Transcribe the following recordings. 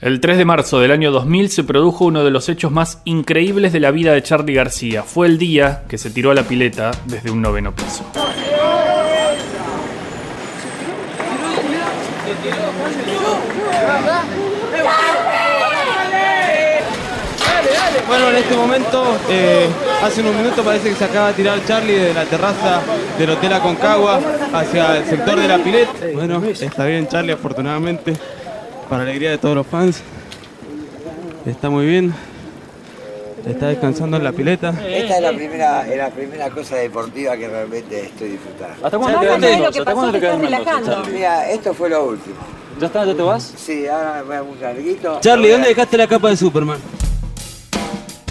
El 3 de marzo del año 2000 se produjo uno de los hechos más increíbles de la vida de Charlie García. Fue el día que se tiró a la pileta desde un noveno piso. Bueno, en este momento, eh, hace unos minutos parece que se acaba de tirar Charlie de la terraza del Hotel Aconcagua hacia el sector de la pileta. Bueno, está bien Charlie, afortunadamente para alegría de todos los fans. Está muy bien. Está descansando en la pileta. Esta es la primera, es la primera cosa deportiva que realmente estoy disfrutando. ¿Hasta cuándo te quedas en Mendoza? ¿Hasta cuándo te quedas Mendoza? Mira, esto fue lo último. ¿Ya está? ¿Ya te vas? Sí, ahora voy a un larguito. Charlie, ¿dónde dejaste la capa de Superman?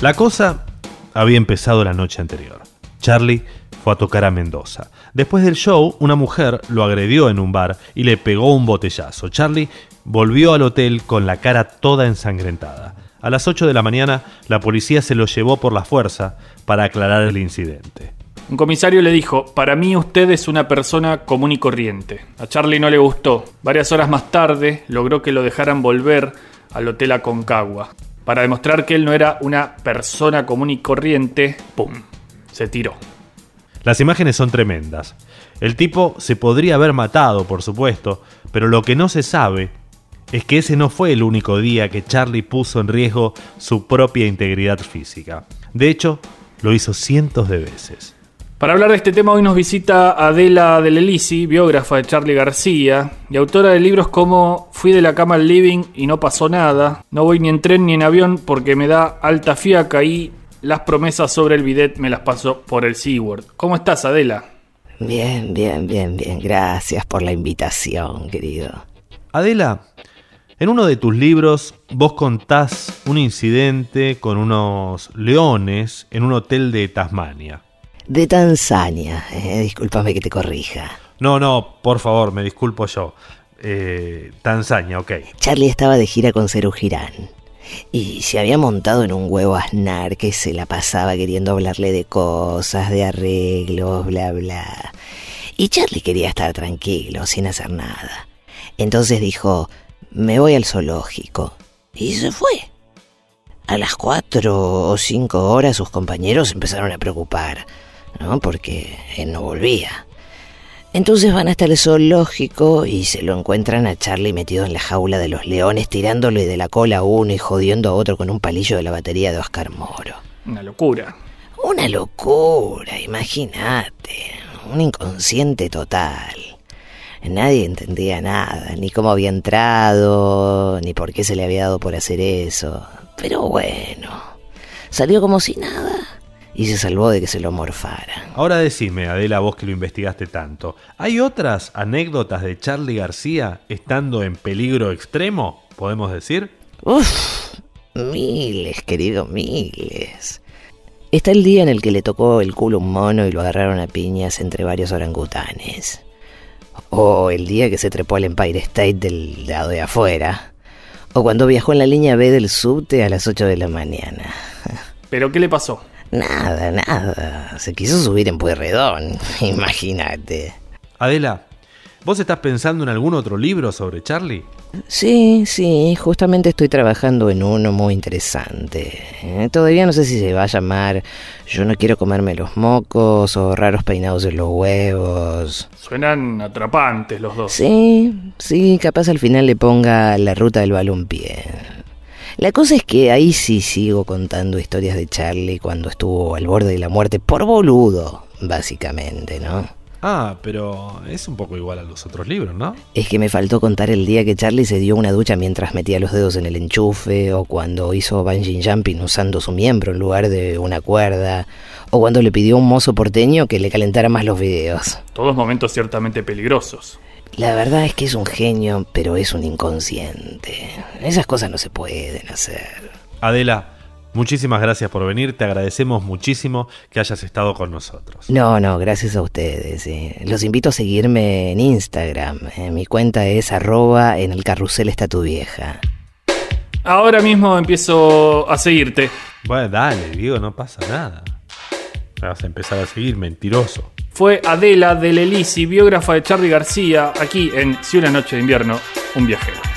La cosa había empezado la noche anterior. Charlie fue a tocar a Mendoza. Después del show, una mujer lo agredió en un bar y le pegó un botellazo. Charlie volvió al hotel con la cara toda ensangrentada. A las 8 de la mañana, la policía se lo llevó por la fuerza para aclarar el incidente. Un comisario le dijo, para mí usted es una persona común y corriente. A Charlie no le gustó. Varias horas más tarde logró que lo dejaran volver al Hotel Aconcagua. Para demostrar que él no era una persona común y corriente, ¡pum! Se tiró. Las imágenes son tremendas. El tipo se podría haber matado, por supuesto, pero lo que no se sabe es que ese no fue el único día que Charlie puso en riesgo su propia integridad física. De hecho, lo hizo cientos de veces. Para hablar de este tema hoy nos visita Adela del Elisi, biógrafa de Charlie García y autora de libros como Fui de la cama al living y no pasó nada, No voy ni en tren ni en avión porque me da alta fiaca y las promesas sobre el bidet me las paso por el SeaWorld. ¿Cómo estás, Adela? Bien, bien, bien, bien. Gracias por la invitación, querido. Adela, en uno de tus libros vos contás un incidente con unos leones en un hotel de Tasmania. De Tanzania, eh, discúlpame que te corrija. No, no, por favor, me disculpo yo. Eh, Tanzania, ok. Charlie estaba de gira con Ceru Girán. Y se había montado en un huevo asnar que se la pasaba queriendo hablarle de cosas, de arreglos, bla, bla. Y Charlie quería estar tranquilo, sin hacer nada. Entonces dijo, me voy al zoológico. Y se fue. A las cuatro o cinco horas sus compañeros empezaron a preocupar, ¿no? Porque él no volvía. Entonces van hasta el zoológico y se lo encuentran a Charlie metido en la jaula de los leones, tirándole de la cola a uno y jodiendo a otro con un palillo de la batería de Oscar Moro. Una locura. Una locura, imagínate. Un inconsciente total. Nadie entendía nada, ni cómo había entrado, ni por qué se le había dado por hacer eso. Pero bueno, salió como si nada y se salvó de que se lo morfara. Ahora decime, Adela, vos que lo investigaste tanto, ¿hay otras anécdotas de Charlie García estando en peligro extremo, podemos decir? Uf, miles, querido, miles. Está el día en el que le tocó el culo un mono y lo agarraron a piñas entre varios orangutanes. O el día que se trepó al Empire State del lado de afuera. O cuando viajó en la línea B del subte a las 8 de la mañana. ¿Pero qué le pasó? Nada, nada. Se quiso subir en Pueyrredón. Imagínate. Adela, ¿vos estás pensando en algún otro libro sobre Charlie? Sí, sí, justamente estoy trabajando en uno muy interesante. Eh, todavía no sé si se va a llamar Yo no quiero comerme los mocos o Raros peinados en los huevos. Suenan atrapantes los dos. Sí, sí, capaz al final le ponga La ruta del balompié. La cosa es que ahí sí sigo contando historias de Charlie cuando estuvo al borde de la muerte por boludo, básicamente, ¿no? Ah, pero es un poco igual a los otros libros, ¿no? Es que me faltó contar el día que Charlie se dio una ducha mientras metía los dedos en el enchufe, o cuando hizo bungee jumping usando su miembro en lugar de una cuerda, o cuando le pidió a un mozo porteño que le calentara más los videos. Todos momentos ciertamente peligrosos. La verdad es que es un genio, pero es un inconsciente. Esas cosas no se pueden hacer. Adela, Muchísimas gracias por venir, te agradecemos muchísimo que hayas estado con nosotros. No, no, gracias a ustedes. eh. Los invito a seguirme en Instagram. eh. Mi cuenta es arroba en el carrusel está tu vieja. Ahora mismo empiezo a seguirte. Bueno, dale, Diego, no pasa nada. Vas a empezar a seguir, mentiroso. Fue Adela del Elisi, biógrafa de Charlie García, aquí en Si una noche de invierno, un viajero.